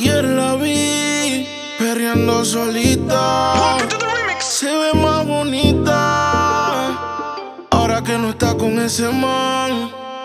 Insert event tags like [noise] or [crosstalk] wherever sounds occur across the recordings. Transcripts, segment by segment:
Ayer la vi perreando solita. Se ve más bonita. Ahora que no está con ese man.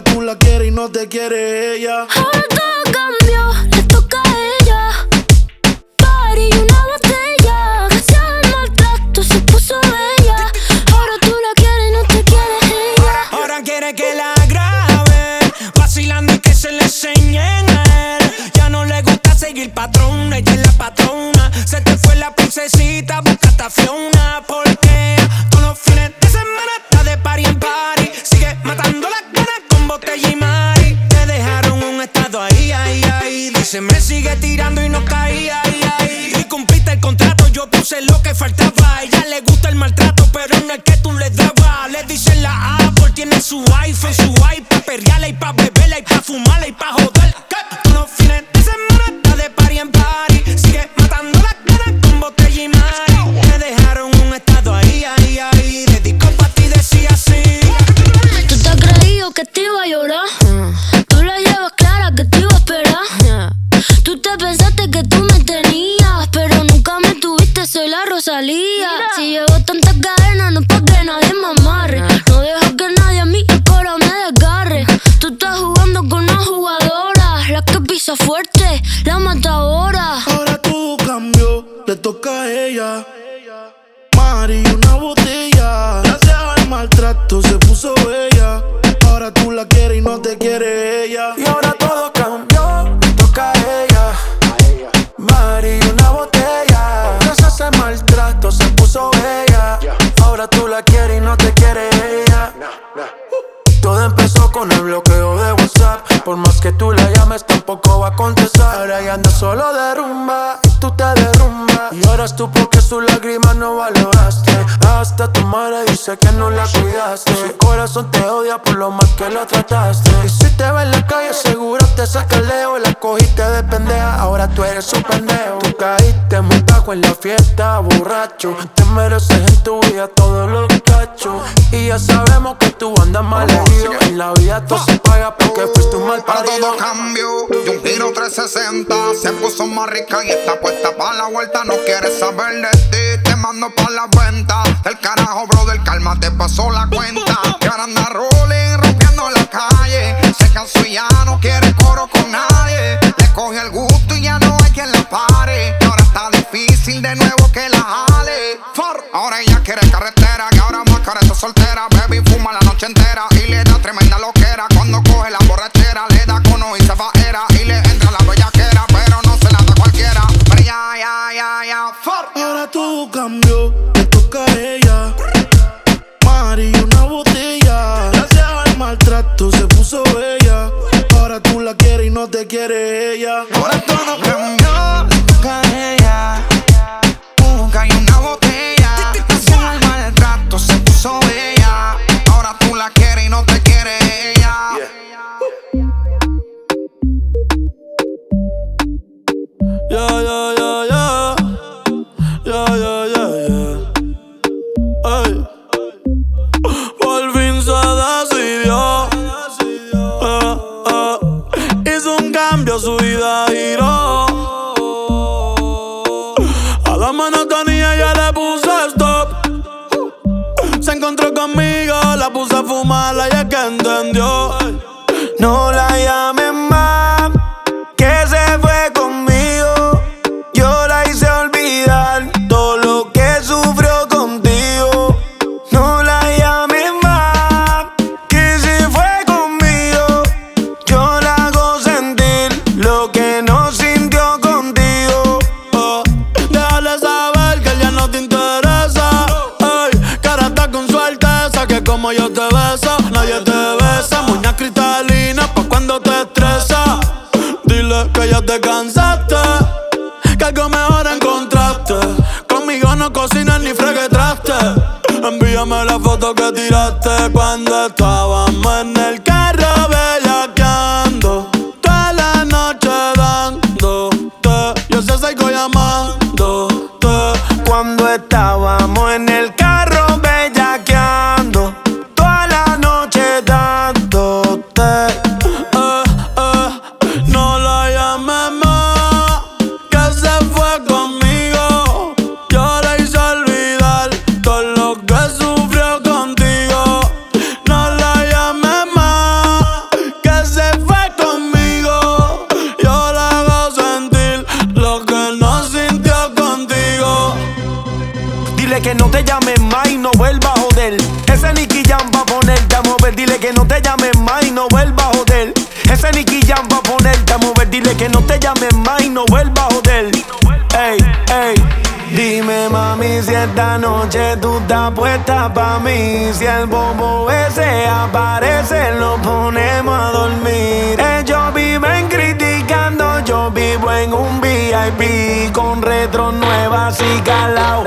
Ahora tú la quieres y no te quiere ella. Ahora todo cambió, le toca a ella. Party y una botella. Gracias al maltrato se puso bella. Ahora tú la quieres y no te quiere ella. Ahora quiere que la graben, vacilando y que se le enseñen a él. Ya no le gusta seguir patrón, ella es la patrona. Se te fue la princesita, busca esta Fiona. Porque todos los fines de semana está de party en party. Sigue matando con botella y mari. Te dejaron un estado ahí, ahí, ahí. Dice, me sigue tirando y no caía, ahí, ahí. Y cumpliste el contrato, yo puse lo que faltaba. Ella le gusta el maltrato, pero no el que tú le dabas. Le dicen la Apple, tiene su iPhone, su iPad, perreala y pa' beberla y pa' fumarla y pa' joder. Todos los fines de semana está de party en party. Sigue matando las ganas con botella y mari. Te dejaron un estado ahí, ahí, ahí. Dedicó pa' ti, decía así. Que te iba a llorar. Tú la llevas clara que te iba a esperar. Tú te pensaste que tú me tenías, pero nunca me tuviste, soy la Rosalía. Si llevo tantas cadenas, no es pa' que nadie me amarre. No dejo que nadie a mí el coro me desgarre. Tú estás jugando con una jugadora, la que pisa fuerte, la matadora. Ahora todo cambió, le toca a ella. Mari, una botella. Gracias al maltrato se puso bella. Tú la quieres y no te quiere ella. Y ahora todo cambió, toca a ella. Mari, una botella. Gracias al maltrato se puso bella. Ahora tú la quieres y no te quiere ella. Todo empezó con el bloqueo de WhatsApp. Por más que tú la llames, tampoco va a contestar. Ahora ya anda solo de rumba y tú te derrumbas. Y ahora tú porque su lágrima no valoraste. Hasta tu madre dice que no la cuidaste. Su corazón te odia por lo mal que lo trataste. Y si te ve en la calle, seguro te saca el leo. La cogiste de pendeja, ahora tú eres un pendejo. Tú caíste muy bajo en la fiesta, borracho. Te mereces en tu vida todos los cachos. Y ya sabemos que tú andas mal herido. En la vida todo se paga porque fuiste un mal Para parido. todo cambio y un giro 360 Se puso más rica y está puesta para la vuelta No quiere saber de ti, te mando pa' la venta El carajo, brother, calma, te pasó la cuenta. Y ahora anda rolling, rompiendo la calle. Se cansó y ya no quiere coro con nadie. Le coge el gusto y ya no hay quien la pare. Ahora está difícil de nuevo que la jale. Ahora ella quiere carretera, que ahora más cara está soltera. Baby fuma la noche entera y le da tremenda loquera. Cuando coge la borrachera, le da cono y se faera Y le ya, ya, ya, ya, for Ahora todo cambió, le toca a ella. Mari, una botella. Gracias al maltrato se puso bella. Ahora tú la quieres y no te quiere ella. Ahora todo cambió, su vida giró. A la monotonía ya le puse stop. Se encontró conmigo, la puse a fumar, la ya que entendió. No te cansaste, que algo mejor encontraste. Conmigo no cocinas ni freguetraste. Envíame la foto que tiraste cuando estábamos Si el bobo ese aparece lo ponemos a dormir. Ellos viven criticando, yo vivo en un VIP Con retro nuevas y calao,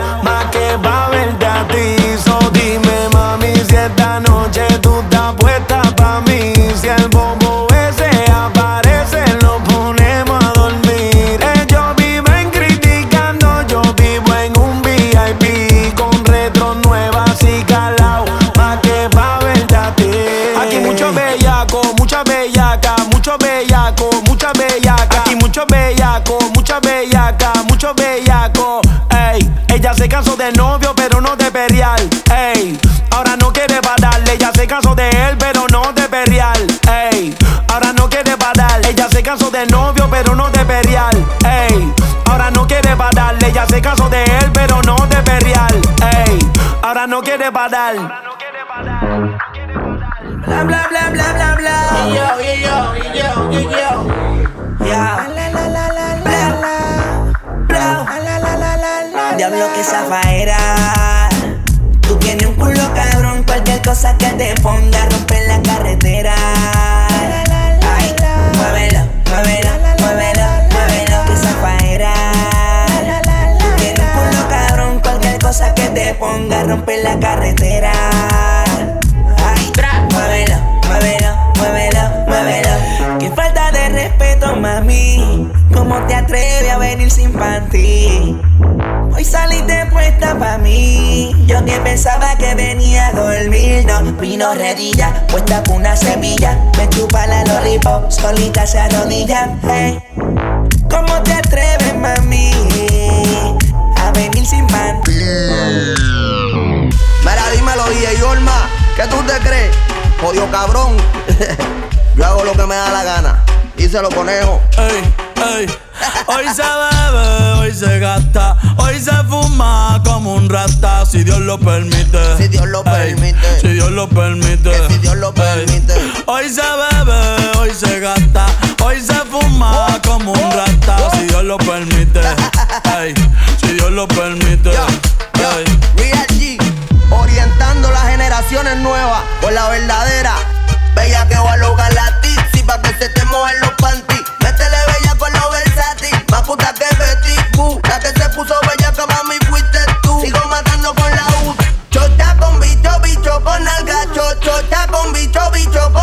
sin panty? Hoy saliste puesta pa' mí. Yo que pensaba que venía a dormir. No, vino redilla, puesta con una semilla. Me chupa la lollipop, solita se arrodilla. Hey. ¿Cómo te atreves, mami? A venir sin panty. Mira, dímelo, DJ Yorma, ¿qué tú te crees? Jodido cabrón. [laughs] Yo hago lo que me da la gana. Díselo, conejo. Ey, Hoy se bebe, hoy se gasta, hoy se fuma como un rata, si Dios lo permite. Si Dios lo permite. Si Dios lo permite. Que si Dios lo permite. Hoy se bebe, hoy se gasta, hoy se fuma como un rata, si Dios lo permite. Si Dios lo permite. Yo, yo. Real G, orientando las generaciones nuevas por la verdadera. Bella que va a lograr la tipsy pa' que se te mojen los puta que Betty Boo. La que se puso bella que mami fuiste tú. Sigo matando con la U. Chota con bicho, bicho con alga. Cho, chota con bicho, bicho con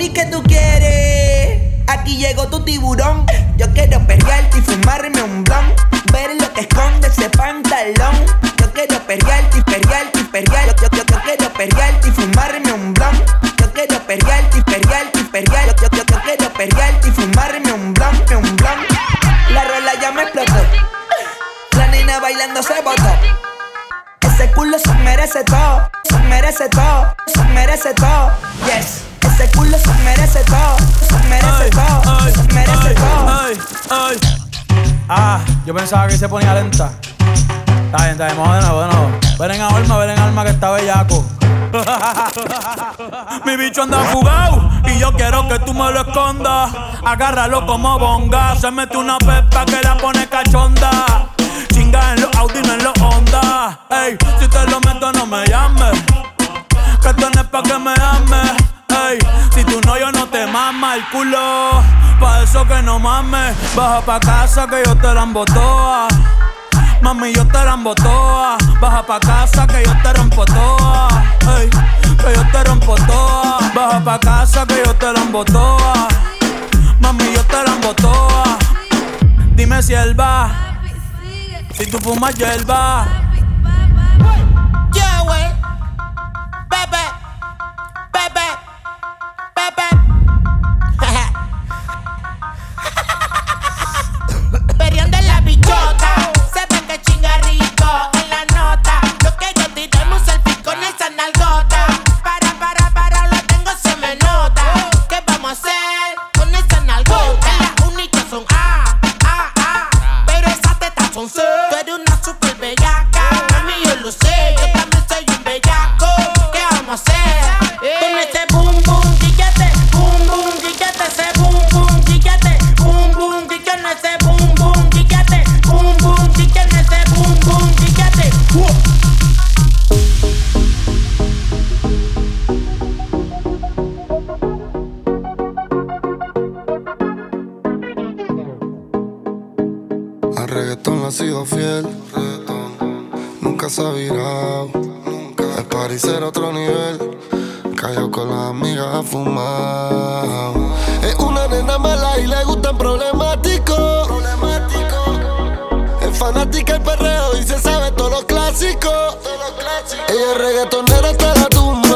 Mami, ¿qué tú quieres? Aquí llegó tu tiburón. Yo quiero perrearte y fumarme un blon. Ver lo que esconde ese pantalón. Yo quiero perrearte y perrearte y perrearte. Yo, yo, yo, quiero perrearte y fumarme un blon. Yo quiero perrearte y perrearte y perrearte. Yo, yo, yo quiero perrearte y fumarme un blon, un blon. La rola ya me explotó. La nena bailando se botó. Ese culo se merece todo, se merece todo, se merece todo. Yes. Ese culo se merece todo, se merece ay, todo, se merece ay, todo. Ay, Ah, yo pensaba que se ponía lenta. Está bien, está bien, vamos de. Ven en alma, ven en alma que está bellaco. [laughs] Mi bicho anda jugado y yo quiero que tú me lo escondas. Agárralo como bonga. Se mete una pepa que la pone cachonda. Chinga en los Audi, no en los Honda. Ey, si te lo meto, no me llames. Que tenés pa' que me ames. Si tú no, yo no te mama el culo. Pa' eso que no mames, baja pa' casa que yo te la embotoa. Mami, yo te la embotoa. Baja pa' casa que yo te rompo toa. Que yo te rompo toa. Baja pa' casa que yo te la embotoa. Mami, yo te la embotoa. Dime si él va. Si tú fumas, yo él va. Yeah, wey. Bebe, bebe. bad. fiel, nunca se ha virado. Al parecer otro nivel, cayó con las amigas a fumar. Es una nena mala y le gustan problemáticos. Problemático. Es fanática el perreo y se sabe todos los clásicos. Ella es reggaetonera hasta la tumba.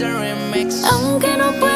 Aunque no pueda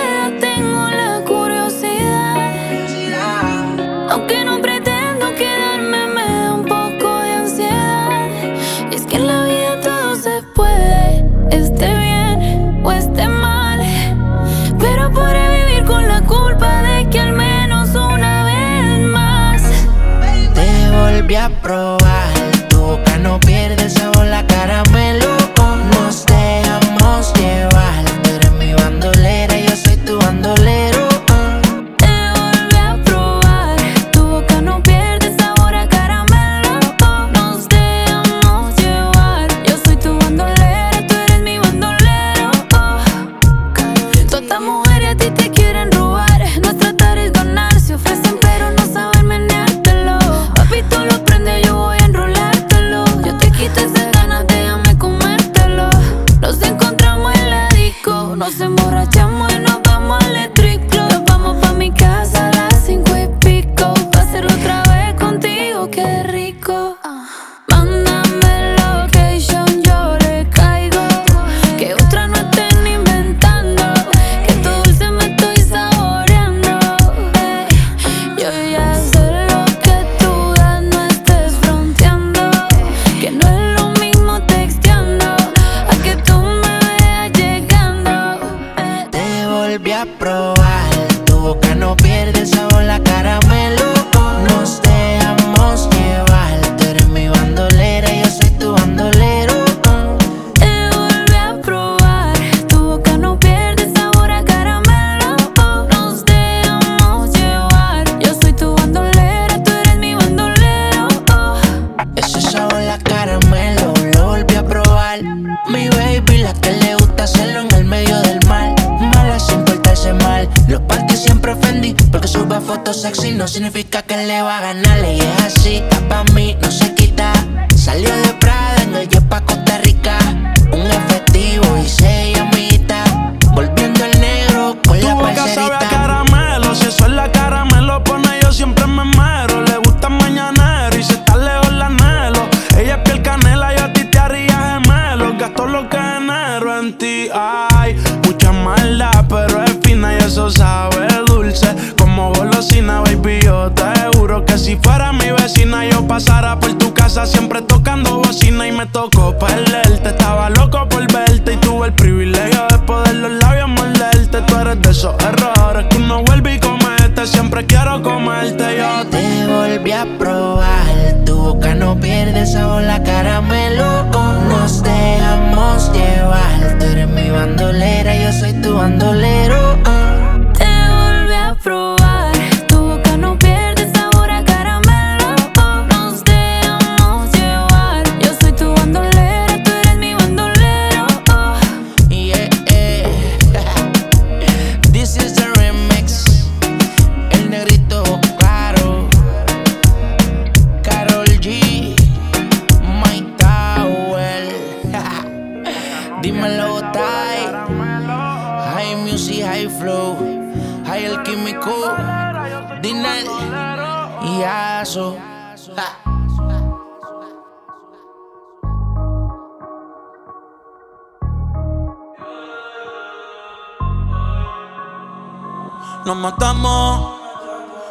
matamos.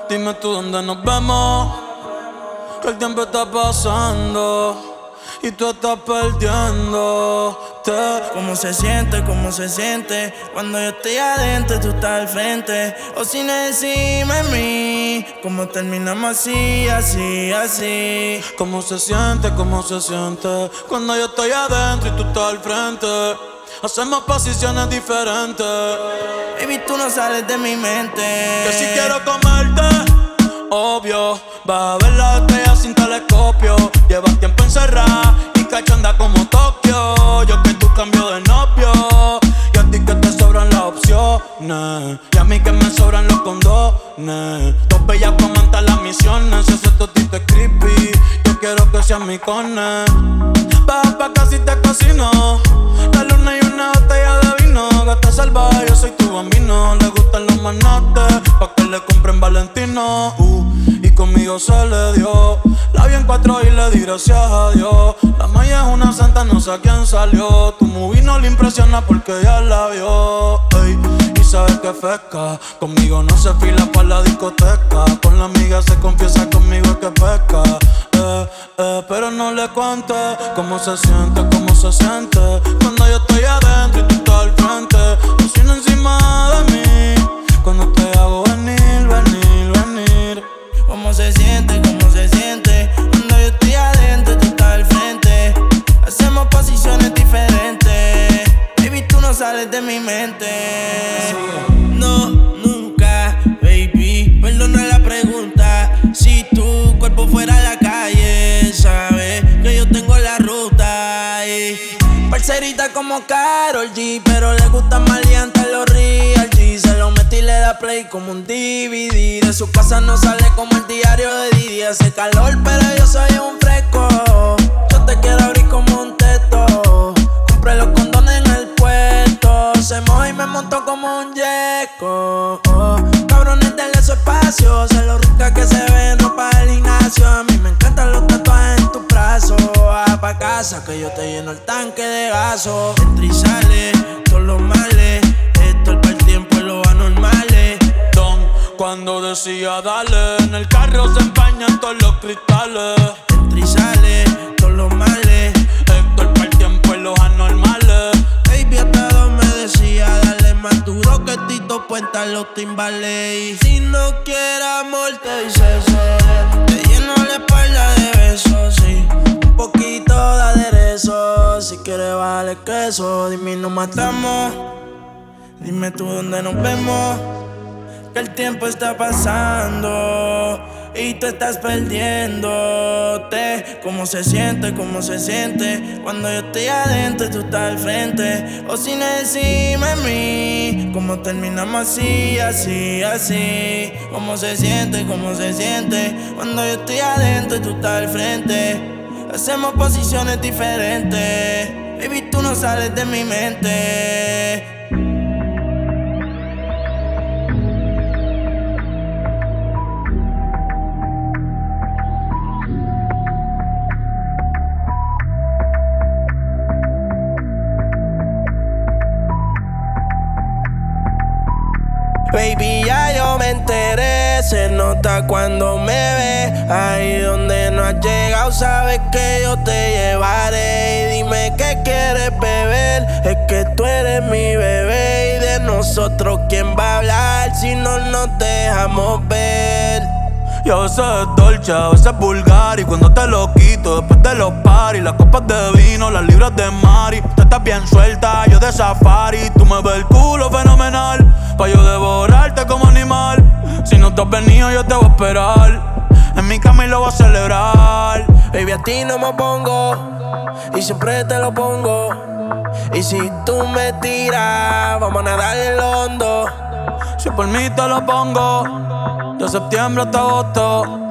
Dime tú dónde nos vemos. Que el tiempo está pasando y tú estás perdiéndote. ¿Cómo se siente? ¿Cómo se siente? Cuando yo estoy adentro, y tú estás al frente. O si no decime mí, ¿cómo terminamos así, así, así? ¿Cómo se siente? ¿Cómo se siente? Cuando yo estoy adentro y tú estás al frente. Hacemos posiciones diferentes. Baby, tú no sales de mi mente. Que si quiero comerte, obvio. Va a ver la estrella sin telescopio. Llevas tiempo encerrada y cachonda como Tokio. Yo que tú cambio de novio. Y a ti que te sobran las opciones. Y a mí que me sobran los condones. Dos bellas comentan las misiones. Si ese totito es creepy, yo quiero que seas mi cone. Baja pa' casi te casino. La luna y una botella de vino. Gata salvaje, yo soy tu bambino. Le gustan los manates. Pa' que le compren Valentino. Uh, y conmigo se le dio. La vi en cuatro y le di gracias a Dios. La maya es una santa, no sé a quién salió. Tu movie no le impresiona porque ya la vio. Y sabes que fresca. Conmigo no se fila pa' la discoteca. Con la amiga se confiesa conmigo que pesca. Eh, eh, pero no le cuente cómo se siente, cómo se siente. Cuando yo estoy adentro y tú estás al frente. Cocina encima de mí. Cuando te hago venir, venir, venir. ¿Cómo se siente? Sales de mi mente. No, nunca, baby. Perdona la pregunta. Si tu cuerpo fuera a la calle, sabes que yo tengo la ruta. Y parcerita como Carol G, pero le gusta maleante los real G. Se lo metí y le da play como un DVD. De su casa no sale como el diario de Didi. Hace calor, pero yo soy un fresco. Yo te quiero abrir como yeco. Oh, cabrones, denle su espacio. Se lo rica que se ve en ropa del gimnasio. A mí me encantan los tatuajes en tu brazo. Va pa' casa que yo te lleno el tanque de gaso. Entra y sale, todos los males. Esto es para el tiempo y los anormales. Don, cuando decía dale, en el carro se empañan todos los cristales. Entra y sale, todos los males. Más duro que Tito Puenta los timbales. Si no quieres amor, te dice sí. Te lleno la espalda de besos, sí. Un poquito de aderezo. Si quieres, vale queso. Dime, nos matamos. Dime tú dónde nos vemos. Que el tiempo está pasando y tú estás perdiéndote. ¿Cómo se siente? ¿Cómo se siente? Cuando yo estoy adentro y tú estás al frente. O sin encima de mí. ¿Cómo terminamos así, así, así? ¿Cómo se siente? ¿Cómo se siente? Cuando yo estoy adentro y tú estás al frente. Hacemos posiciones diferentes. Baby, tú no sales de mi mente. Baby, ya yo me enteré, se nota cuando me ve. Ahí donde no has llegado, sabes que yo te llevaré. Y dime qué quieres beber, es que tú eres mi bebé. Y de nosotros, ¿quién va a hablar si no nos dejamos ver? Y a dolce, a veces es vulgar Y cuando te lo después de los paris Las copas de vino, las libras de mari. Tú estás bien suelta, yo de safari. Tú me ves el culo fenomenal Pa' yo devorarte como animal. Si no te has venido, yo te voy a esperar. En mi cama y lo voy a celebrar. Baby, a ti no me pongo Y siempre te lo pongo. Y si tú me tiras, vamos a nadar en lo hondo. Si por mí te lo pongo de septiembre hasta agosto.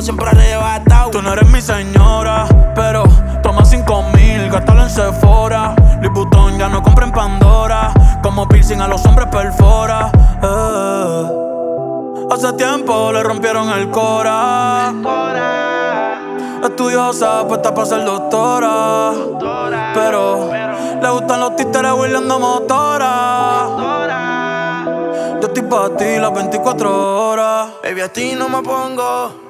Siempre arrebatado. Tú no eres mi señora, pero toma cinco mil, gástalo en Sephora. Vuitton ya no compra en Pandora. Como piercing a los hombres perfora. Eh. Hace tiempo le rompieron el cora. Estudiosa, puesta para ser doctora. Pero le gustan los títeres huirleando motora. Yo estoy para ti las 24 horas. Baby, a ti no me pongo.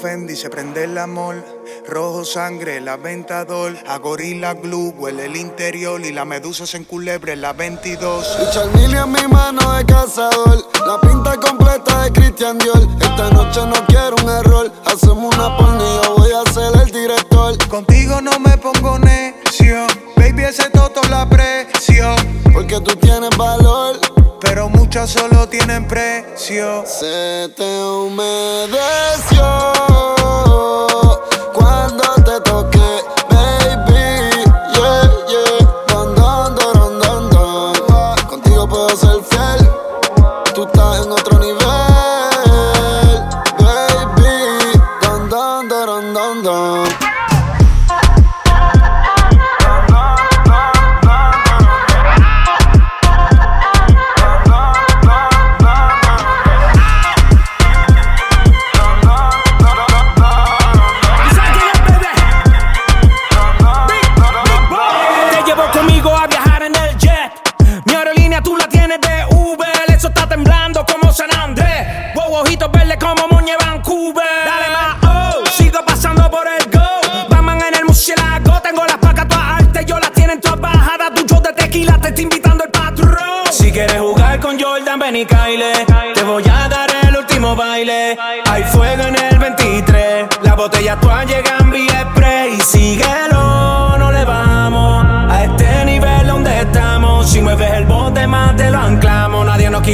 Fendi se prende el amor. Rojo sangre, la ventador. A gorila glue huele el interior. Y la medusa se enculebre en la 22. Richard Mille en mi mano de cazador. La pinta completa de Christian Dior. Esta noche no quiero un error. Hacemos una porni, yo voy a ser el director. Contigo no me pongo necio. Baby, ese toto la presión. Porque tú tienes valor. Pero muchas solo tienen precio. Se te humedeció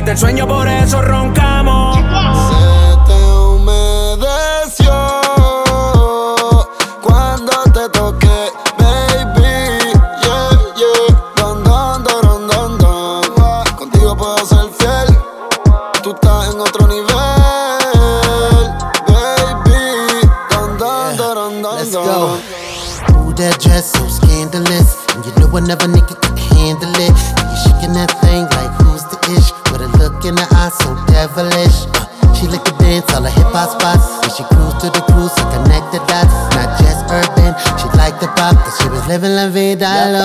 Quita el sueño, por eso roncamos.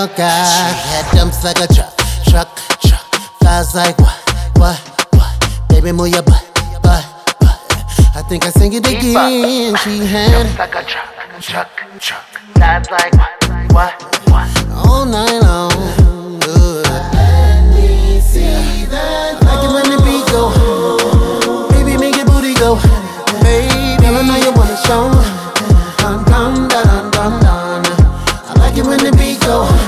Loca. She had dumps like a truck, truck, truck. Flies like what, what, what? Baby, move your butt, butt, butt. I think I sing it again. She had like a truck, truck, truck. That's like what, what, what? all night long. Ooh. Like it when the beat go. Baby, make your booty go. Baby, I know you wanna show. Dun, dun, dun, dun, dun. I like it when the beat go.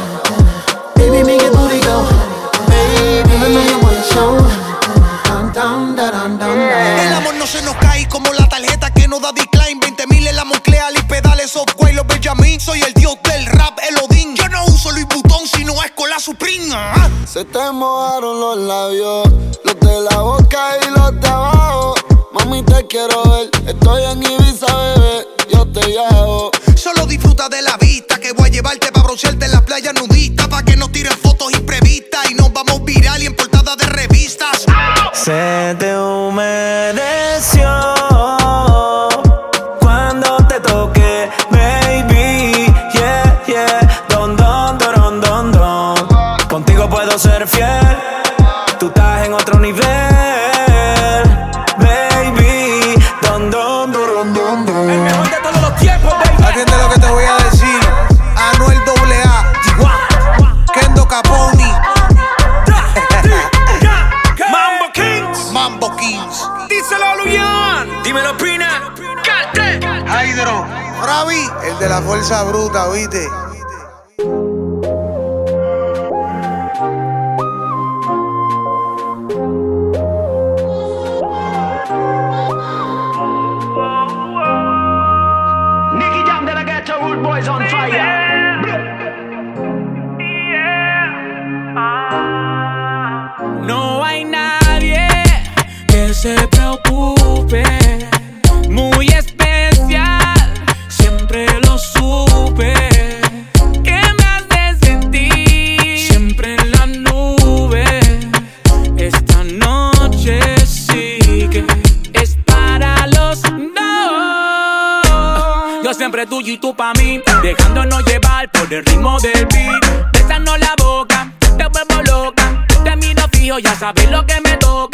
Supreme. ah. Se te mojaron los labios, los de la boca y los de abajo. Mami, te quiero ver. Estoy en Ibiza, bebé. Yo te llevo. Solo disfruta de la vista que voy a llevarte para broncearte en la playa nudista. Pa' que no tiren fotos imprevistas y nos vamos viral y en portada de revistas. Se te humedeció ser fiel. Tú estás en otro nivel, baby. Don, don, don. El mejor de todos los tiempos, baby. Atiende lo que te voy a decir. Anuel AA, Kendo Caponi. Mambo Kings. Mambo Kings. Díselo, a Luyan. Dímelo, Pina. Cante. Hydro. Bravi. El de la fuerza bruta, ¿viste? Muy especial, siempre lo supe. Que me hace sentir siempre en la nube. Esta noche sí que es para los dos. Yo siempre tuyo y tú pa' mí, dejándonos llevar por el ritmo del beat. Besando la boca, te vuelvo loca. Te miro fijo, ya sabes lo que me toca.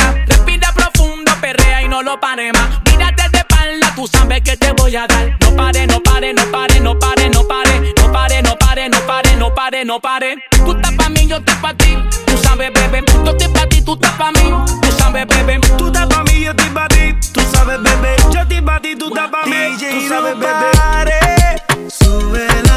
Lo pare más. Mírate de espalda, tú sabes que te voy a dar. No pare, no pare, no pare, no pare, no pare. No pare, no pare, no pare, no pare, no pare. Tú estás pa' mí, yo estoy pa' ti. Tú sabes, bebé. Yo estoy pa' ti, tú estás pa' mí. Tú sabes, bebé. Tú estás pa' mí, yo estoy pa' ti. Tú sabes, bebé. Yo estoy pa' ti, tú estás pa' mí. Tú sabes, bebé. Sube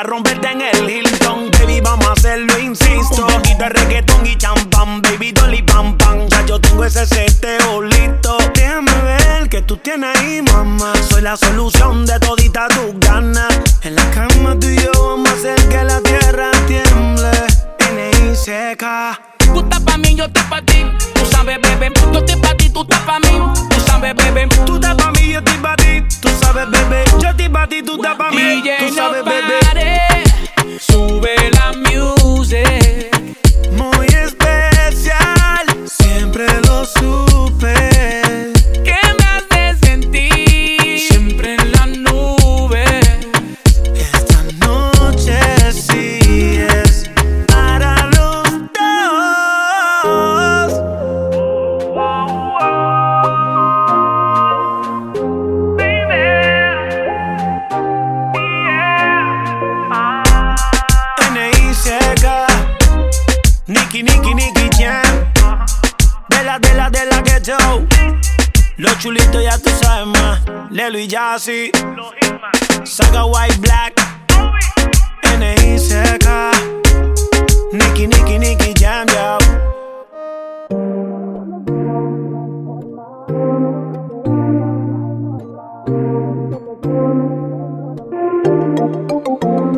pendiente a romperte en el Hilton. Baby, vamos a hacerlo, insisto. Un poquito de reggaetón y champán, baby, dolly pam pam. Ya yo tengo ese seteo listo. Déjame ver que tú tienes ahí, mamá. Soy la solución de todita tus ganas. En la cama tú y yo vamos a hacer que la tierra tiemble. N.I. Tú estás pa' mí, yo estoy pa' ti. Tú sabes, bebé. Yo estoy pa' ti, tú estás pa' mí. Tú sabes, bebé. Tú estás pa' mí, yo estoy pa' ti. Tú sabes, bebé. Yo estoy pa' ti, tú estás pa' mí. Tú sabes, bebé. Sube la music. Los chulitos ya tú sabes más. Lelo y Jazzy. Saga White Black. N.I. seca. Nicky, Nicky, Nicky Jam, yo.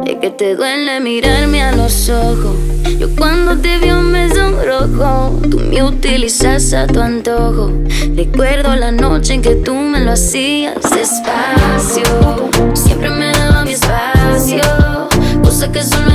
Es que te duele mirarme a los ojos. Yo cuando te veo me sonrojo. Tú me utilizas a tu antojo. Recuerdo la noche en que tú me lo hacías despacio. Siempre me daba mi espacio. Cosa que solo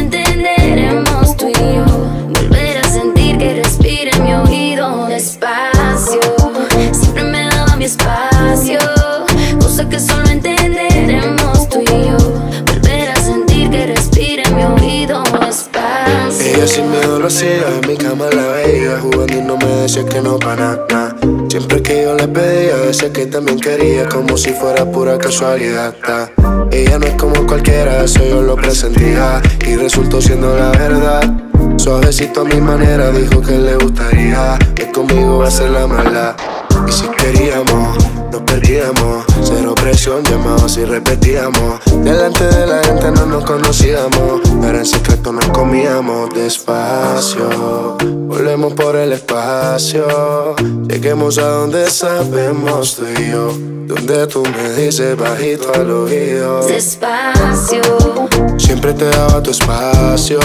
decía que también quería Como si fuera pura casualidad ta. Ella no es como cualquiera, eso yo lo presentía Y resultó siendo la verdad Suavecito a mi manera, dijo que le gustaría Que conmigo va a ser la mala Y si queríamos, nos perdíamos. Cero presión, llamados y repetíamos. Delante de la gente no nos conocíamos. Pero en secreto nos comíamos despacio. Volvemos por el espacio. Lleguemos a donde sabemos tú y yo. Donde tú me dices bajito al oído. Despacio, Siempre te daba tu espacio.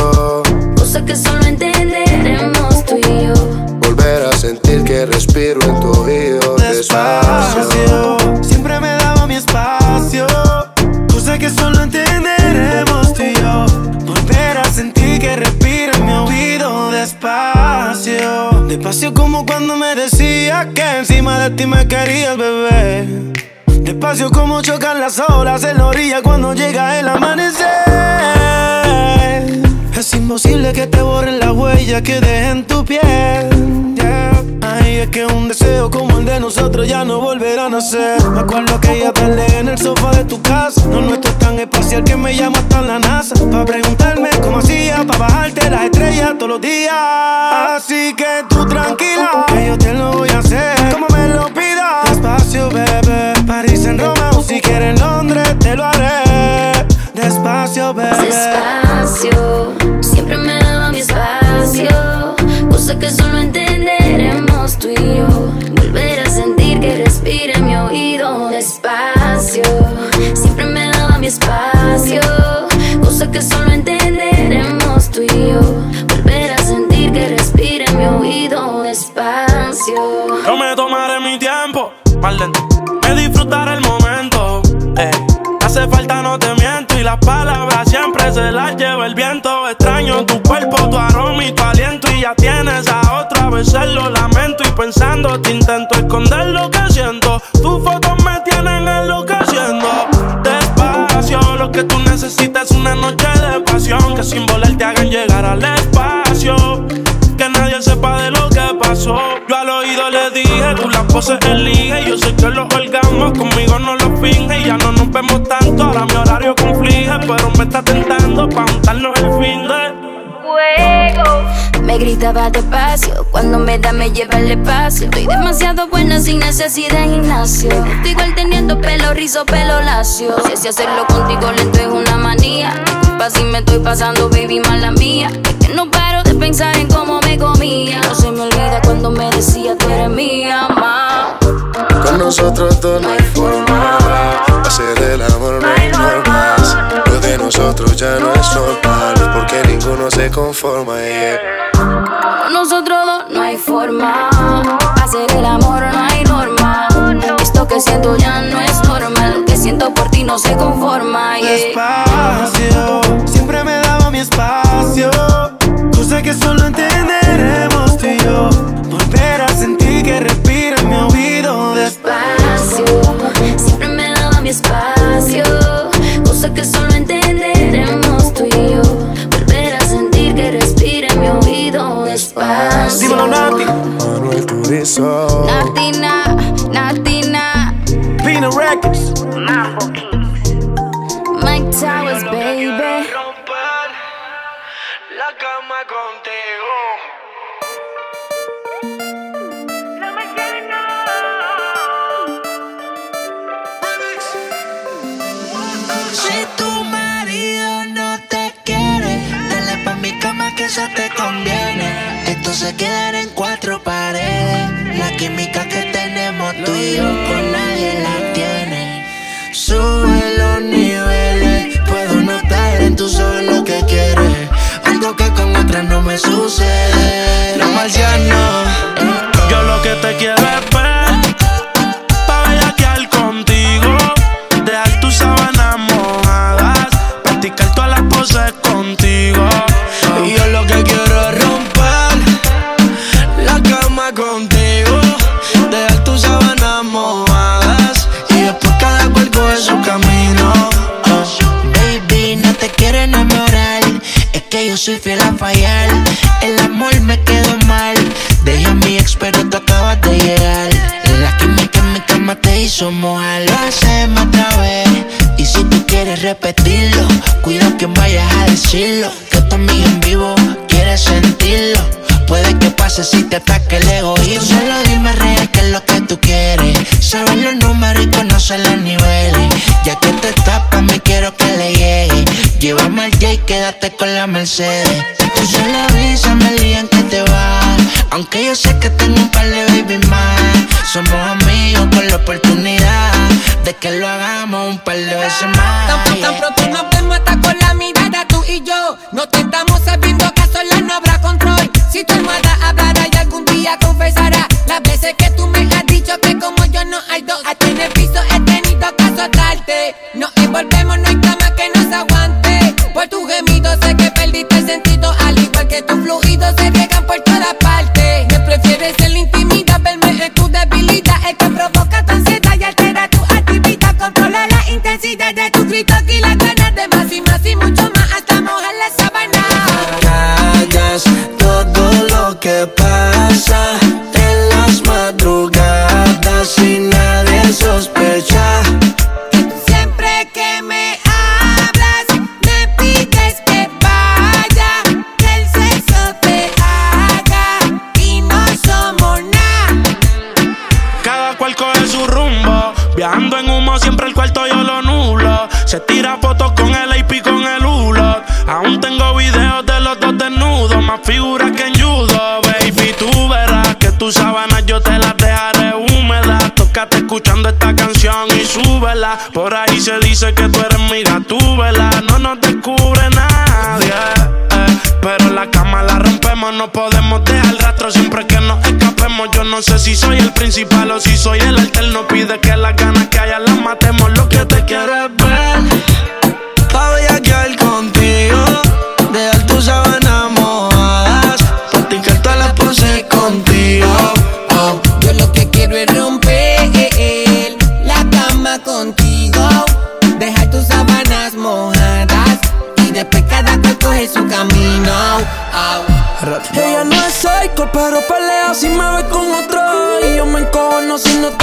Cosa que solo entenderemos tú y yo. Volver a sentir que respiro en tu oído despacio siempre me daba mi espacio. Cosa que solo entenderemos tú y yo. Volver a sentir que respira en mi oído despacio. Despacio como cuando me decías que encima de ti me querías, bebé. Despacio como chocan las olas en la orilla cuando llega el amanecer. Es imposible que te borren la huella que deje en tu piel. Yeah. nosotros ya no volverán a ser. Me acuerdo que ella tarde en el sofá de tu casa. No nuestro es tan espacial que me llama hasta la NASA. Para preguntarme cómo hacía, para bajarte las estrellas todos los días. Así que tú tranquila, que yo te lo voy a hacer. Como me lo pidas. Despacio, bebé. París en Roma o si quieres en Londres, te lo haré. Despacio, bebé. Despacio, siempre me daba mi espacio. Cosa que tú y yo. Volver a sentir que respira mi oído. Despacio, siempre me daba mi espacio. Cosa que solo entenderemos tú y yo. Volver a sentir que respira mi oído. Despacio. Yo me tomaré mi tiempo, mal lento. Me disfrutaré el momento. ey. Hace falta, no te miento. Y las palabras siempre se las lleva el viento. Extraño tu cuerpo, tu aroma y tu aliento. Y ya tienes a otra, a veces lo te intento esconder lo que siento. Tus fotos me tienen enloqueciendo. Despacio, lo que tú necesitas es una noche de pasión. Que sin volar te hagan llegar al espacio. Que nadie sepa de lo que pasó. Yo al oído le dije, tú las poses elige. Yo sé que los orgasmos conmigo no los finge. Ya no nos vemos tanto, ahora mi horario conflige. Pero me está tentando pa' untarnos el fin de. fuego. Me gritaba despacio, cuando me da me lleva el espacio. Estoy demasiado buena sin necesidad de gimnasio. Estoy igual teniendo pelo rizo, pelo lacio. Si así hacerlo contigo lento es una manía. Disculpa si me estoy pasando, baby, mala mía. Es que no paro de pensar en cómo me comía. No se me olvida cuando me decía tú eres mía, ma. Con nosotros dos no hay forma. Hacer el amor no hay. Nosotros ya no es normal. Porque ninguno se conforma. yeah. Con nosotros dos no hay forma. Hacer el amor no hay norma. Esto que siento ya no es normal. Lo que siento por ti no se conforma. yeah. Despacio, siempre me daba mi espacio. Cosa que solo entenderemos tú y yo. Volver a sentir que respira en mi oído. Despacio, siempre me daba mi espacio. Cosa que solo entenderemos tú y yo. Volver a sentir que respira en mi oído. Despacio. Dímelo, Nati. Manuel Turizo. Natina, Natina. Pina Records. Mike te conviene. Esto se quedará en cuatro paredes. La química que tenemos tú y yo con nadie la tiene. Sube los niveles, puedo notar en tus ojos lo que quieres. Algo que con otras no me sucede. Los marcianos. Yo lo que te quiero es que yo soy fiel a fallar. El amor me quedó mal, dejé a mi ex pero tú acabas de llegar. La química en mi cama te hizo mojar, lo hacemos otra vez. Y si tú quieres repetirlo, cuida que vayas a decirlo. Que tu amiga en vivo quiere sentirlo. Puede que pase si te ataque el egoísmo. Solo dime real qué es lo que tú quieres. Sabes los números y conoces los niveles. Ya que te tapas, me quiero que. Llévame al J y quédate con la Mercedes. Tú solo avísame el día en que te vas. Aunque yo sé que tengo un par de baby más. Somos amigos con la oportunidad de que lo hagamos un par de veces más. Tan, tan pronto nos vemos hasta con la mirada tú y yo. No te estamos sabiendo que a solas no habrá control. Si tu almohada hablará y algún día confesará las veces que tú me has dicho que como yo no hay dos. A ti en el piso he tenido que azotarte. Nos envolvemos, no hay cama tus fluidos se riegan por todas partes. Me prefieres en la intimidad, verme en tu debilidad. El que provoca tu ansiedad y altera tu actividad. Controla la intensidad de tus gritos y las ganas de más y más y mucho más hasta mojar la sábana. callas todo lo que pasa Se tira fotos con el AP con el Ulot. Aún tengo videos de los dos desnudos, más figuras que en judo, baby. Tú verás que tus sábanas yo te las dejaré húmedas. Tócate escuchando esta canción y súbela. Por ahí se dice que tú eres mira, tú vela. No nos descubre nadie. Eh. Pero la cama la rompemos, no podemos dejar rastro siempre que nos escapemos. Yo no sé si soy el principal o si soy el alterno. Pide que las ganas que haya las matemos. Lo que te quiero es ver Ella no es psycho, pero pelea si me ve con otro. Y yo me encojono si no te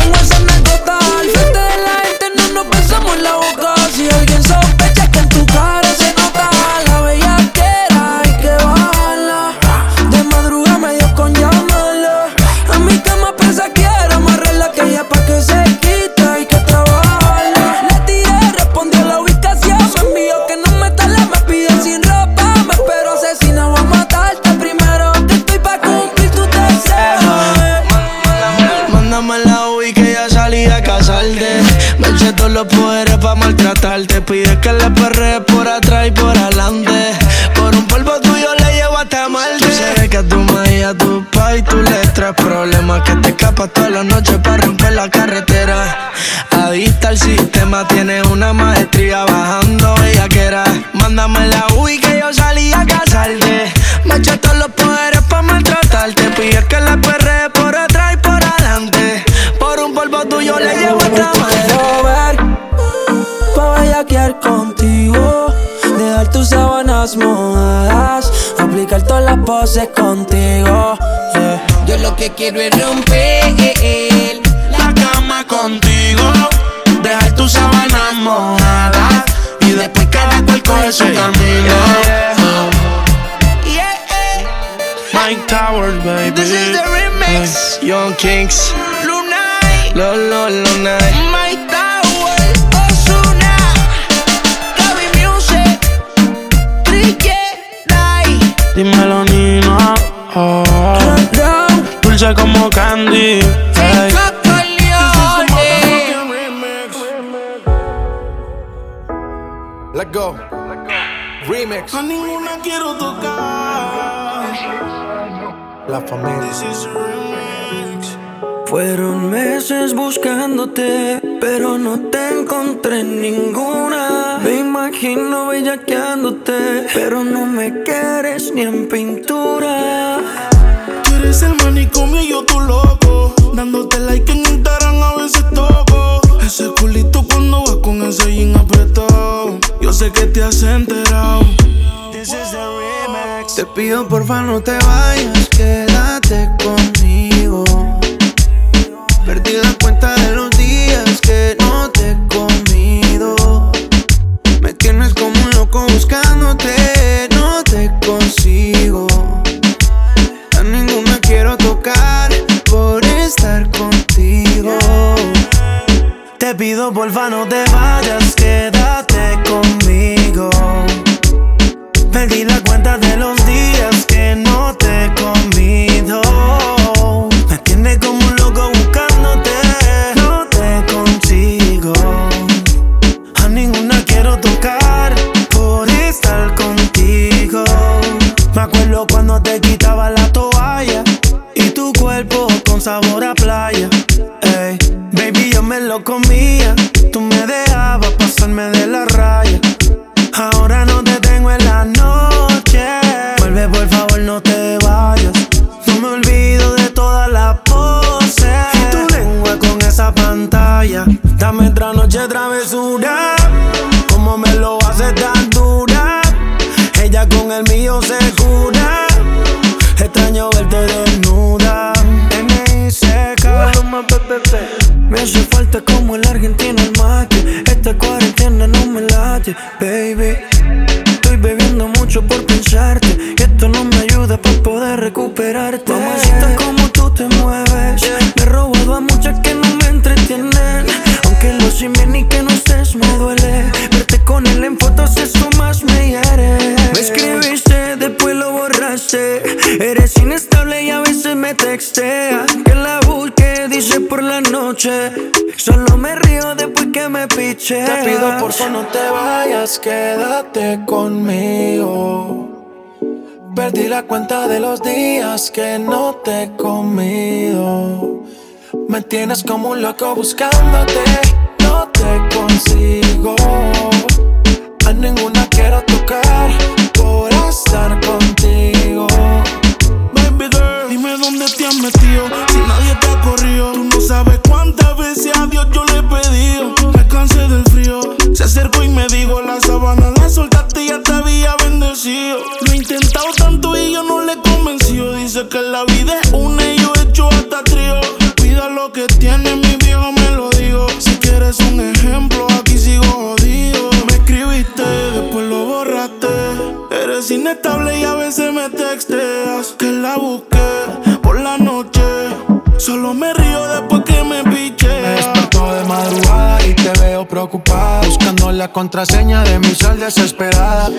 A ninguna quiero tocar. La familia. This. Fueron meses buscándote, pero no te encontré ninguna. Me imagino bellaqueándote, pero no me quieres ni en pintura. Tú eres el manicomio y yo tu loco. Dándote like en Instagram a veces toco. Ese culito cuando vas con ese jean apretado. Yo sé que te has enterado te pido por porfa no te vayas, quédate conmigo. Perdí la cuenta de los días que no te he comido. Me tienes como un loco buscándote, no te consigo. Te pido por favor no te vayas, quédate conmigo. Perdí la cuenta de los días que no te he comido. Me tienes como un loco buscándote, no te consigo. A ninguna quiero tocar por estar contigo. Baby girl, dime dónde te has metido. Si nadie te ha corrido, tú no sabes cuántas veces a Dios yo. Se acercó y me dijo: La sabana la soltaste y ya te había bendecido. Lo he intentado tanto y yo no le he convencido. Dice que la vida es una y yo he hecho hasta trío. Cuida lo que tiene, mi viejo me lo digo. Si quieres un ejemplo, aquí sigo jodido. Me escribiste, después lo borraste. Eres inestable y a veces me texteas. Que la busqué por la noche. Solo me río después que me piche. Veo preocupada. Buscando la contraseña de mi sal desesperada.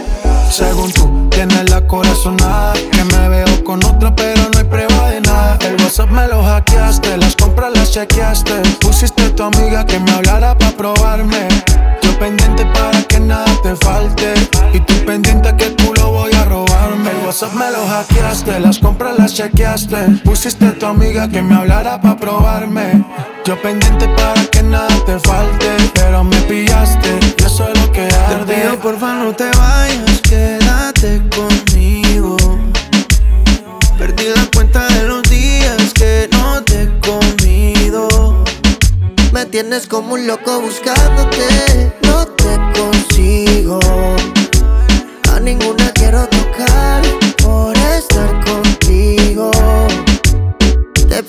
Según tú, tienes la corazonada. Que me veo con otra, pero no hay prueba de nada. El WhatsApp me lo hackeaste, las compras las chequeaste. Pusiste a tu amiga que me hablara para probarme. Pendiente para que nada te falte. Y tú pendiente que culo voy a robarme. El WhatsApp me lo hackeaste, las compras las chequeaste. Pusiste a tu amiga que me hablara para probarme. Yo pendiente para que nada te falte. Pero me pillaste, y eso es lo que arde. Te pido porfa no te vayas, quédate conmigo. Tienes como un loco buscándote, no te consigo. A ninguna quiero tocar por estar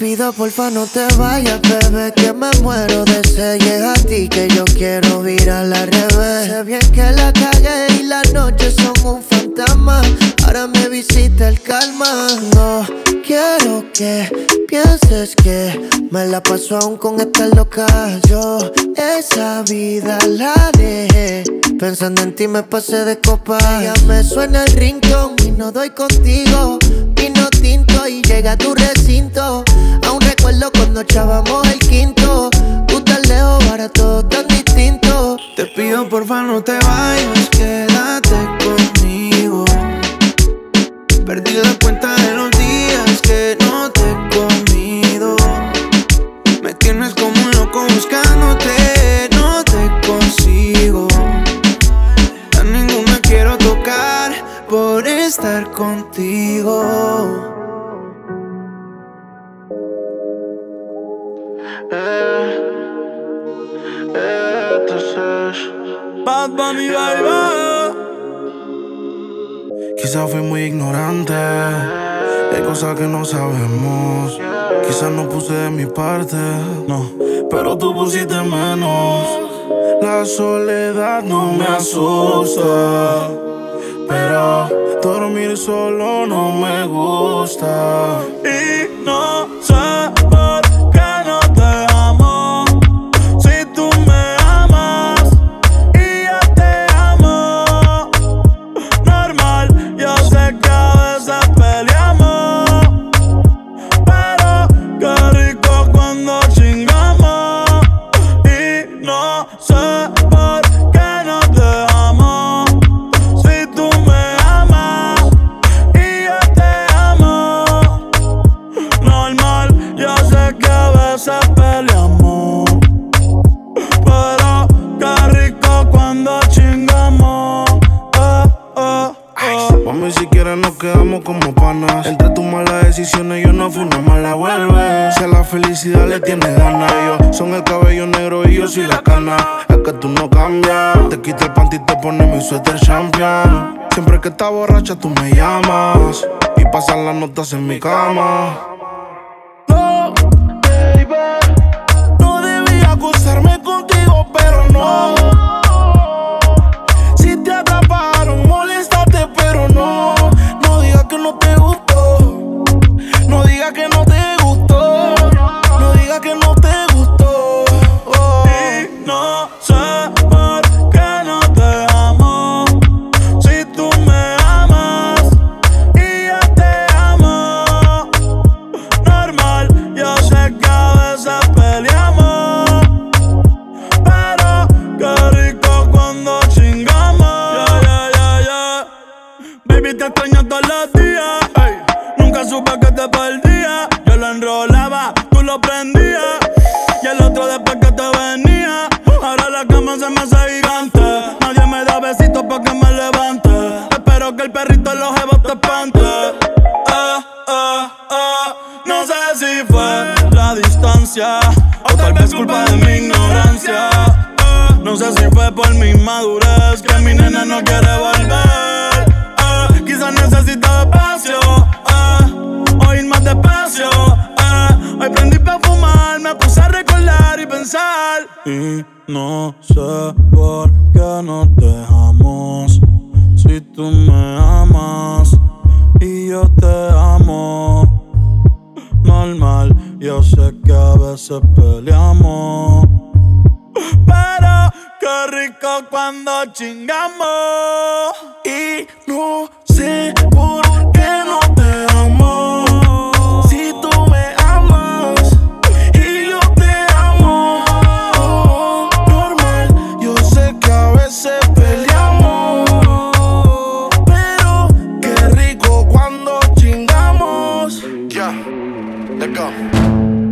pido porfa no te vayas, bebé, que me muero de sed. Y es a ti que yo quiero ir a la revés. Sé bien que la calle y las noches son un fantasma. Ahora me visita el calma. No quiero que pienses que me la paso aún con esta loca. Yo esa vida la dejé. Pensando en ti me pasé de copa. Ya me suena el rincón y no doy contigo. Vino tinto y llega a tu recinto. Aún recuerdo cuando echábamos el quinto. Tú tan lejos, ahora todo tan distinto. Te pido porfa no te vayas, quédate conmigo. Perdí la cuenta de los días que no te he comido. Me tienes estar contigo. Bad Bunny, baby. Quizás fui muy ignorante. Hay cosas que no sabemos. Quizás no puse de mi parte. No, pero tú pusiste menos. La soledad no me asusta. Pero dormir solo no me gusta. Y no sé en mi cama.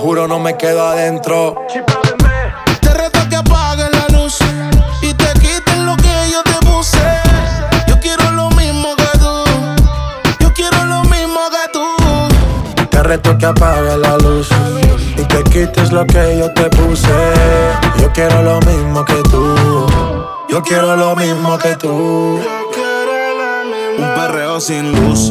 Te juro, no me quedo adentro. Te reto que apagues la luz y te quites lo que yo te puse. Yo quiero lo mismo que tú. Yo quiero lo mismo que tú. Te reto que apagues la luz y te quites lo que yo te puse. Yo quiero lo mismo que tú. Yo quiero lo mismo que tú. Un perreo sin luz.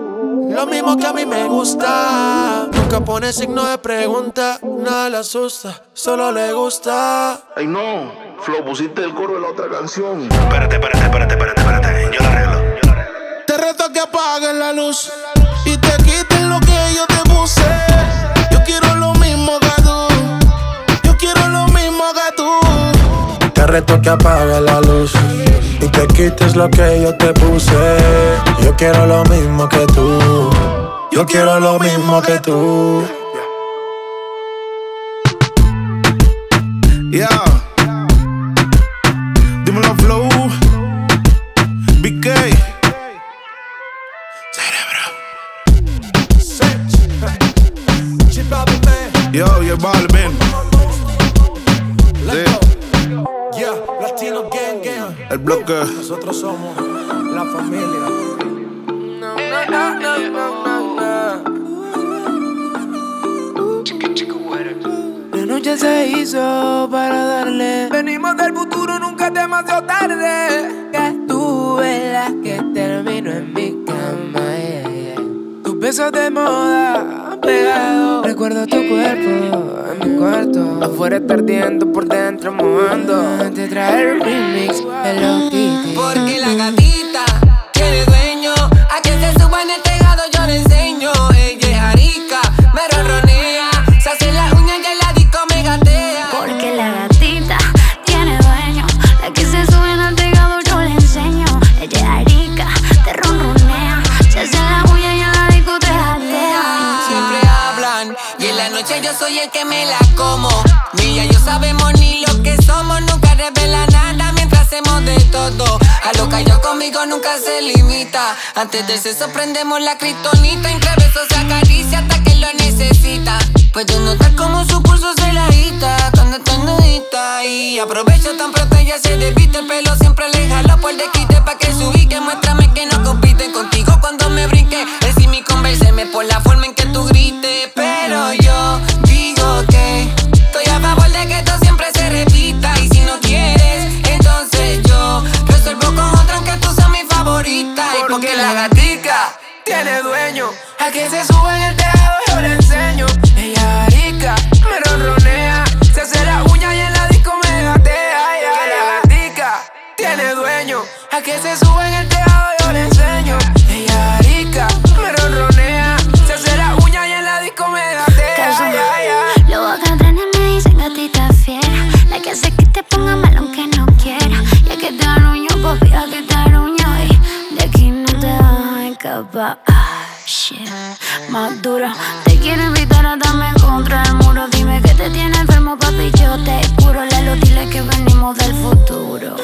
lo mismo que a mí me gusta. Nunca pone signo de pregunta, nada le asusta, solo le gusta. Ay no, Flo, pusiste el coro de la otra canción. Espérate, espérate, espérate, espérate, espérate. Yo la arreglo. Te reto que apagues la luz y te quites lo que yo te puse. Yo quiero lo mismo que tú. Yo quiero lo mismo que tú. Te reto que apagues la luz y te quites lo que yo te puse. Yo quiero lo mismo que tú. Yo quiero lo mismo que tú. Yeah. Bloque. Nosotros somos la familia. La noche se hizo para darle. Venimos del futuro, nunca es demasiado tarde. Que tú la que termino en mi cama. Besos de moda, pegado. Recuerdo tu cuerpo en mi cuarto. Afuera está ardiendo, por dentro mojando. Te trae el remix de los Kitty. Porque la gatita tiene dueño. A que se suba en el tejado yo le enseño. Soy el que me la como. Ni ella yo sabemos ni lo que somos, nunca revela nada mientras hacemos de todo. A lo que conmigo nunca se limita. Antes del sexo prendemos la kriptonita, entre besos se acaricia hasta que lo necesita. Puedo notar como su pulso se la agita cuando está nudita y aprovecho tan pronto ella se despiste el pelo siempre le jalo por de quite pa que se ubique muéstrame que no compiten contigo cuando me brinque es mi convénceme por la forma en que tú grites pero yo que esto siempre se repita y si no quieres entonces yo resuelvo con otra aunque tú seas mi favorita y Porque la gatica tiene dueño. A que se sube en el tejado yo le enseño. Escapar. Ah. Más duro. Te quiero invitar a darme contra el muro. Dime que te tiene enfermo, papi. Yo te curo. Lelo, dile que venimos del futuro.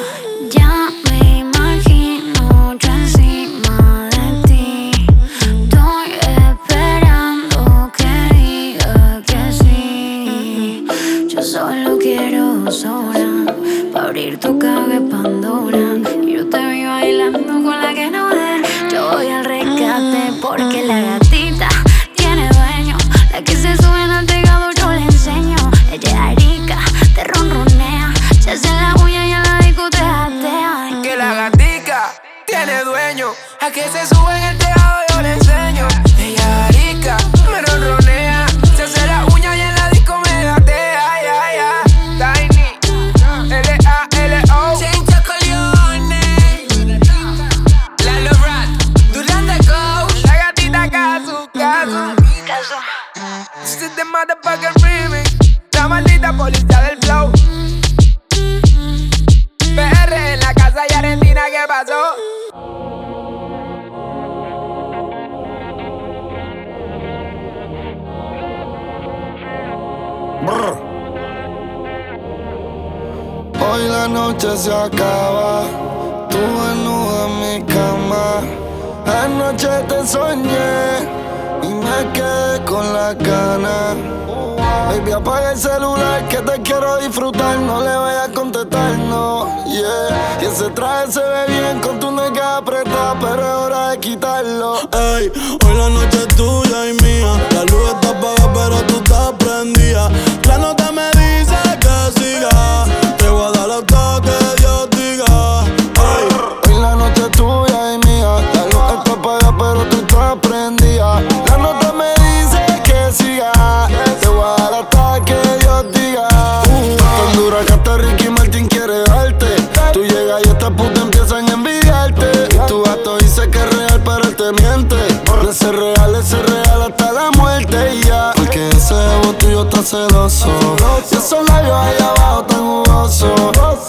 La maldita policía del flow. PR en la casa y Argentina, ¿qué pasó? Hoy la noche se acaba, tú desnuda en mi cama. Anoche te soñé y me quedé con la gana. Baby, apaga el celular que te quiero disfrutar. No le vayas a contestar, no, yeah. Y ese traje se ve bien con tu nega apretada, pero es hora de quitarlo. Ey, hoy la noche es tuya y mía. La luz está apagada, pero tú estás prendida. La nota me Dios diga. Tan dura que hasta Ricky Martin quiere darte. Tú llegas y estas putas empiezan a envidiarte. Y tu gato dice que es real, pero te miente. De ser real, es ser real hasta la muerte y ya. Porque ese ego tuyo está celoso. Y esos labios allá abajo tan jugosos.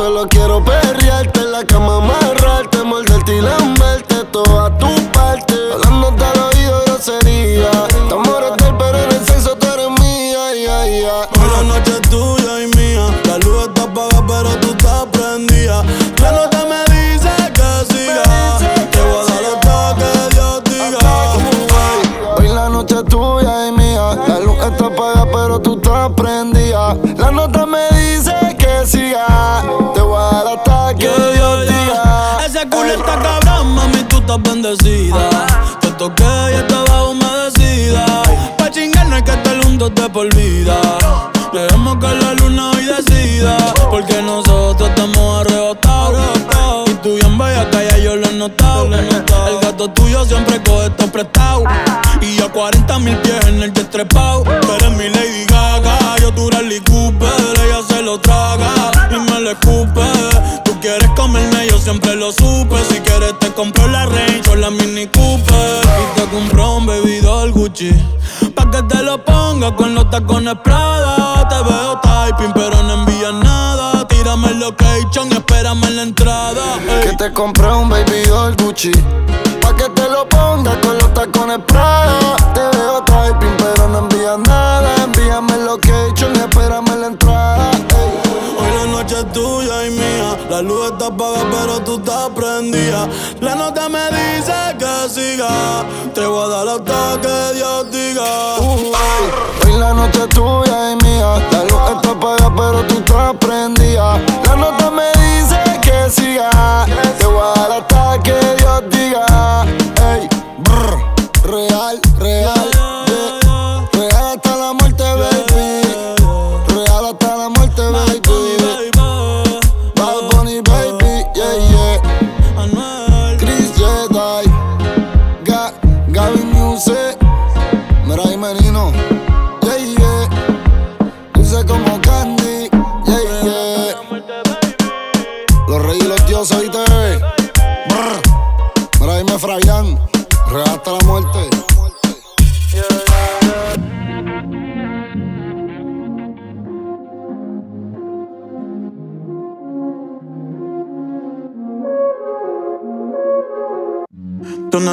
Solo quiero perrearte en la cama, amarrarte, morderte y lamberte toda tu parte. Hablándote al oído grosería. Estamos mortal, pero en el sexo tú eres mía. Ya, ya. hoy la noche es tuya y mía. La luz está apagada, pero tú estás prendida. La nota me dice que siga. Te voy a dar hasta que Dios diga. Hoy la noche es tuya y mía. La luz está apagada, pero tú estás prendida. bendecida. Te toqué y estaba humedecida. Pa' chingar no es que este mundo te por vida. Dejemos que la luna hoy decida. Porque nosotros estamos arrebatados. Y tú bien bella que ya yo lo he notado. El gato tuyo siempre coge esto prestado. Y yo 40 mil pies en el destrepao. Tú eres mi Lady Gaga, yo tu Rally Cooper. Ella se lo traga y me lo escupe. Tú quieres comerme, yo siempre lo supe compró la Range o la Mini Cooper. Y te compró un bebidor Gucci. Pa' que te lo ponga con los tacones Prada. Te veo typing, pero no envías nada. Tírame el location, espérame en la entrada. Ey. Que te compré un baby bebidor Gucci. Pa' que te lo ponga con los tacones Prada. Te diga. Te voy a dar hasta que Dios diga. Hoy la noche es tuya y mía. La luz está apagada, pero tú estás prendida. La nota me dice que siga.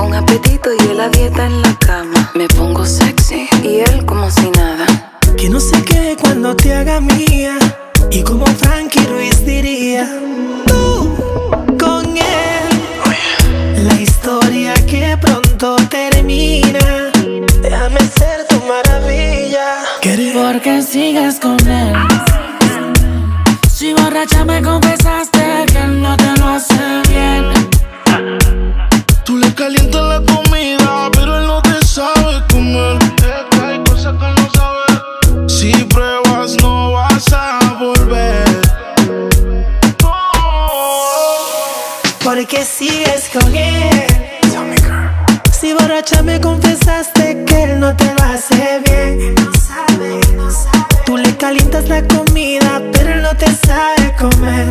con apetito y él a dieta en la cama. Me pongo sexy y él como si nada. Que no sé qué cuando te haga mía. Y como Frankie Ruiz diría, tú con él. La historia que pronto termina. Déjame ser tu maravilla. Porque sigues con él. Si borracha me confesaste que él no te lo hace bien. Calientas la comida, pero él no te sabe comer. Es que hay cosas que no sabe. Si pruebas, no vas a volver. Porque sigues con él. Si borracha me confesaste que él no te lo hace bien. Tú le calientas la comida, pero él no te sabe comer.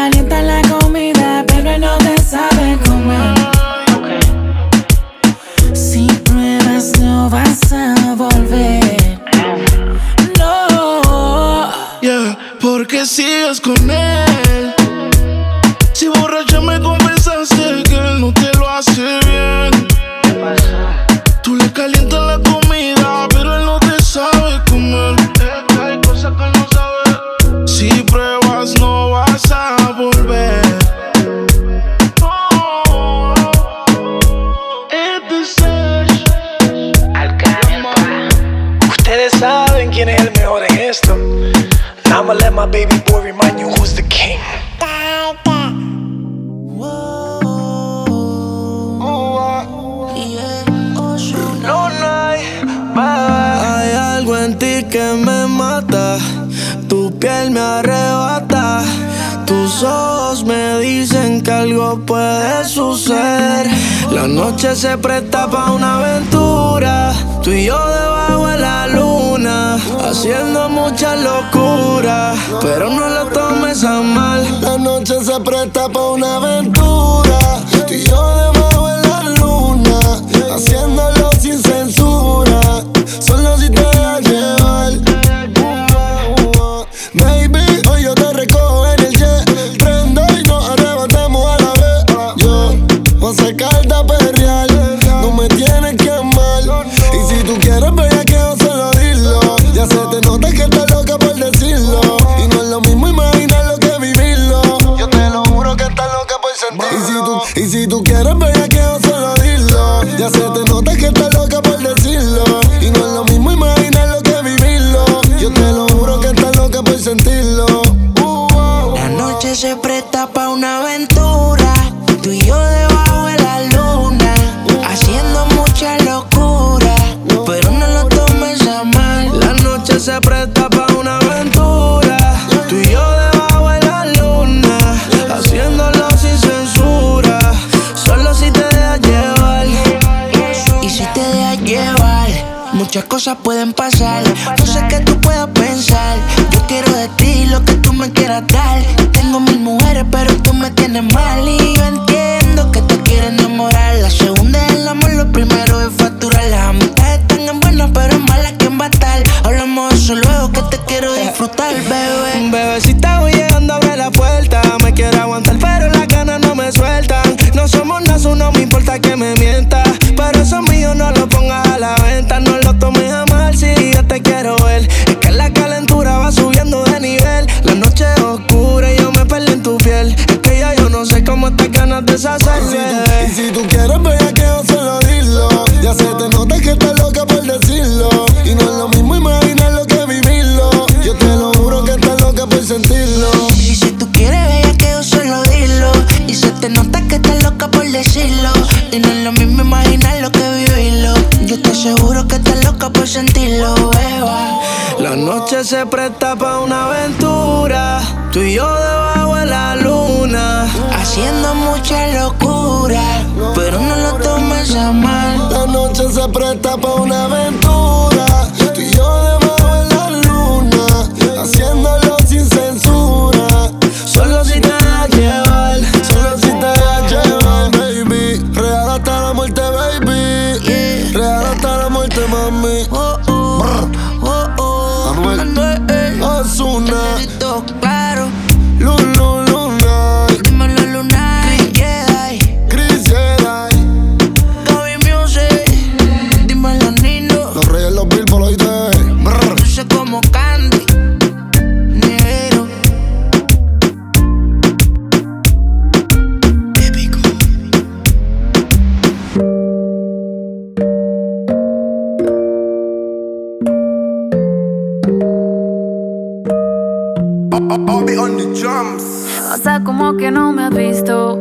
Calientas la comida, pero no te sabe comer. Si pruebas, no vas a volver. No. Yeah, porque sigues con él. Si borracha me my baby boy remind you who's the king. No, no hay, hay algo en ti que me mata. Tu piel me arrebata. Tus ojos me dicen que algo puede suceder. La noche se presta pa' una aventura. Tú y yo debajo de la luna. Haciendo mucha locura. Pero no lo tomes a mal. La noche se presta pa' una aventura. Tú y yo debajo de la luna, haciéndolo sin censura. Solo si te se presta para una vez. on the drums. Hasta como que no me has visto.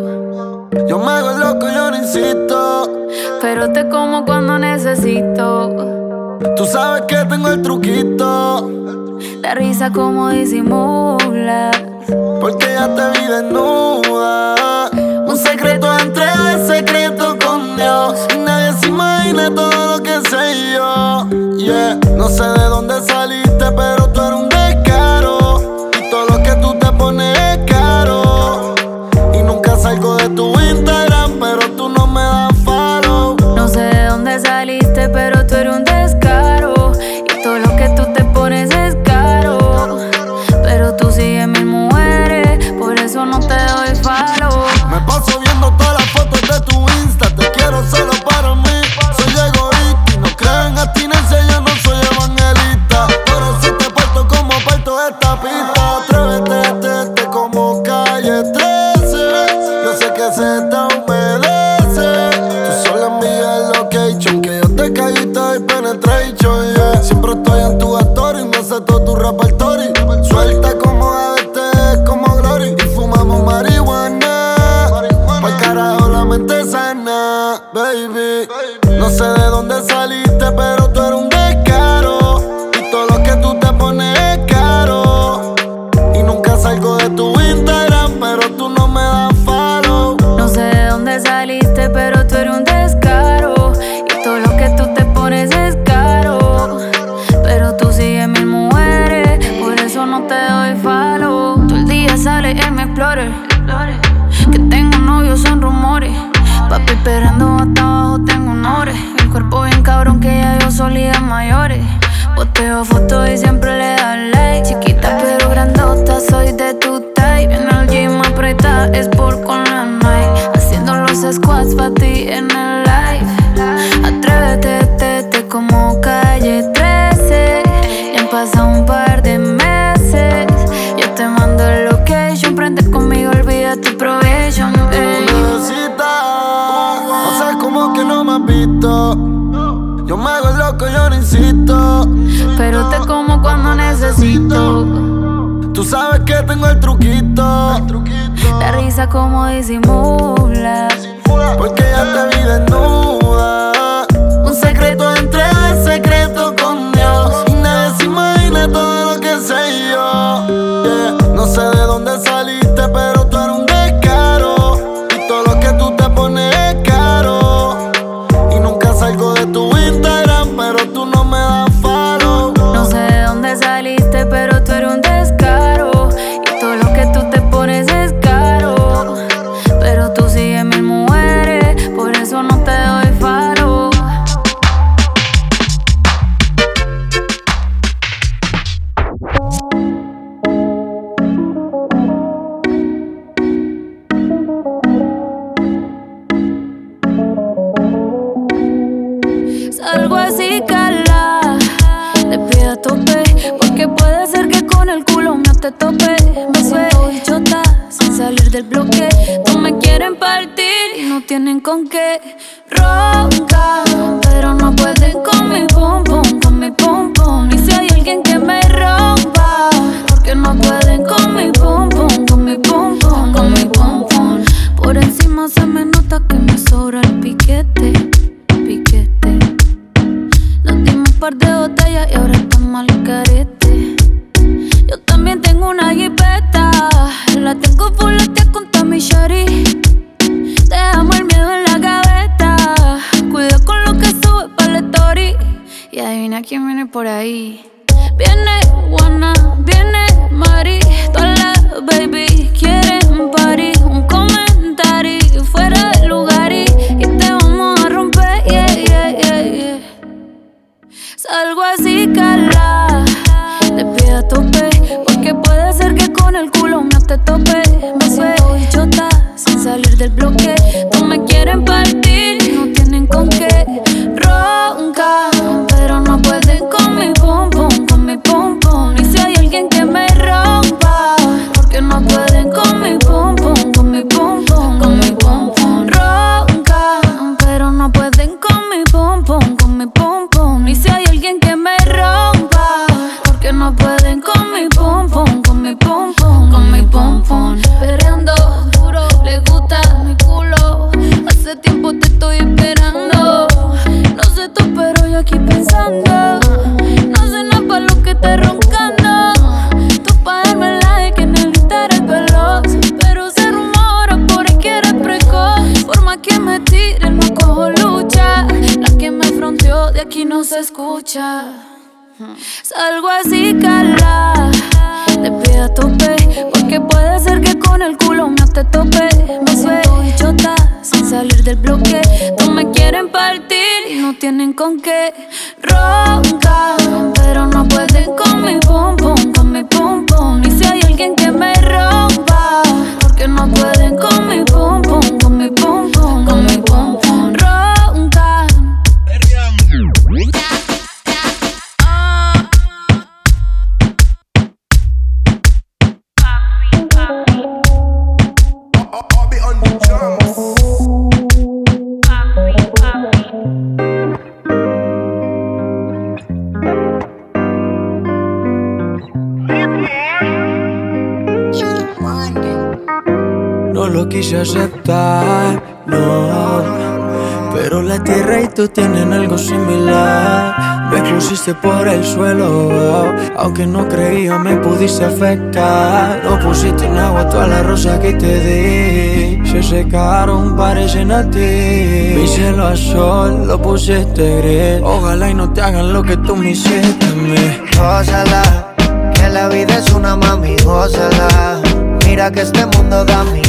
Yo me hago loco, yo no insisto. Pero te como cuando necesito. Tú sabes que tengo el truquito. La risa como disimula. Porque ya te vi desnuda. Un secreto entre el secreto con Dios. Y nadie se imagina todo lo que sé yo. Yeah, no sé de dónde saliste, pero tú eres un le tengo el truquito. El truquito. La risa como disimula. Porque ya te vi desnuda. No sé tú, pero yo aquí pensando. No sé nada para lo que te roncando. Tú pa' darme la de que en el eres veloz. Pero se rumora por ahí que eres precoz. Por más que me tiren, no cojo lucha. La que me fronteó de aquí no se escucha. Salgo así, cala. Te pido a tope. Porque puede ser que con el culo no te tope. Me suelto bichota salir del bloque. No me quieren partir y no tienen con qué roncar. Pero no pueden con mi pum pum, con mi pum pum. Y si hay alguien que me rompa. Porque no pueden con mi quise aceptar, no. Pero la tierra y tú tienen algo similar. Me pusiste por el suelo, aunque no creía me pudiste afectar. No pusiste en agua todas las rosas que te di. Se secaron, parecen a ti. Mi cielo a sol, lo pusiste gris. Ojalá y no te hagan lo que tú me hiciste a mí. Gózala, que la vida es una mami, gózala. Mira que este mundo da mil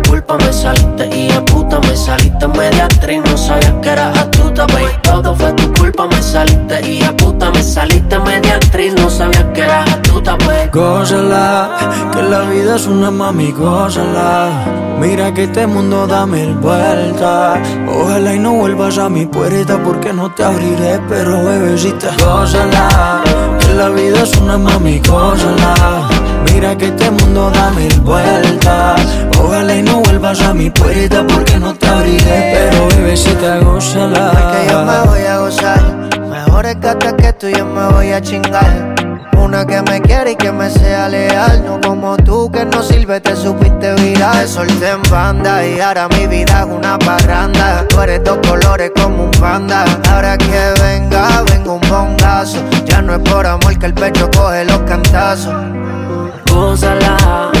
me saliste y a puta me saliste media actriz, no sabía que eras astuta, baby. Todo fue tu culpa, me saliste y a puta me saliste media actriz, no sabía que eras astuta, baby. Gózala, que la vida es una mami, gózala. Mira que este mundo da mil vueltas. Ojalá y no vuelvas a mi puerta porque no te abriré, pero bebecita, gózala. Que la vida es una mami, gózala. Mira que este mundo da mil vueltas. Y no vuelvas a mi puerta porque no te abriré, pero bebecita, gózala. que yo me voy a gozar. Mejores gatas que tú yo me voy a chingar. Una que me quiere y que me sea leal. No como tú que no sirve, te supiste virar. Te solté en banda y ahora mi vida es una parranda. Tú eres dos colores como un panda. Ahora que venga, vengo un bongazo. Ya no es por amor que el pecho coge los cantazos. Gózala, que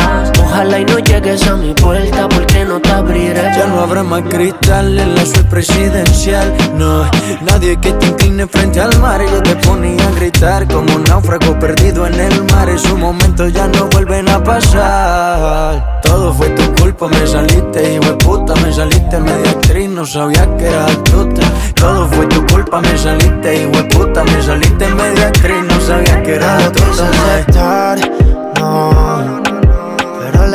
Ojalá y no llegues a mi puerta, porque no te abriré. Ya no habrá más cristal en la suite presidencial. No, nadie que te incline frente al mar. Y yo te ponía a gritar como un náufrago perdido en el mar. Esos momentos ya no vuelven a pasar. Todo fue tu culpa, me saliste, hijo de puta. Me saliste media actriz, no sabía que eras astuta. Todo fue tu culpa, me saliste, hijo de puta. Me saliste media actriz, no sabía que eras astuta. aceptar, no.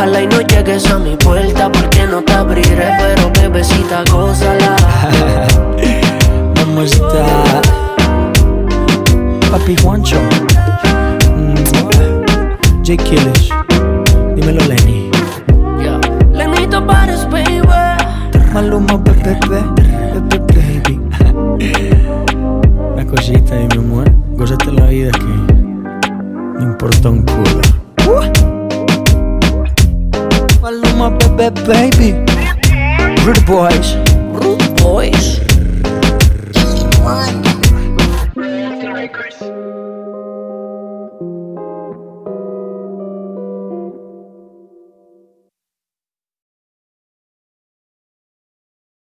Ojalá y no llegues a mi puerta porque no te abriré, pero bebecita, gózala. [laughs] ¿Cómo está? Papi Juancho. Mm, J. Killish. Dímelo, Lenny. Lenito Pares, baby. Maluma, bebé, bebé, baby. Una cosita y mi amor. Gózate la vida que no importa un culo. Follow my baby, baby. Rude boys. Rude boys. Just one.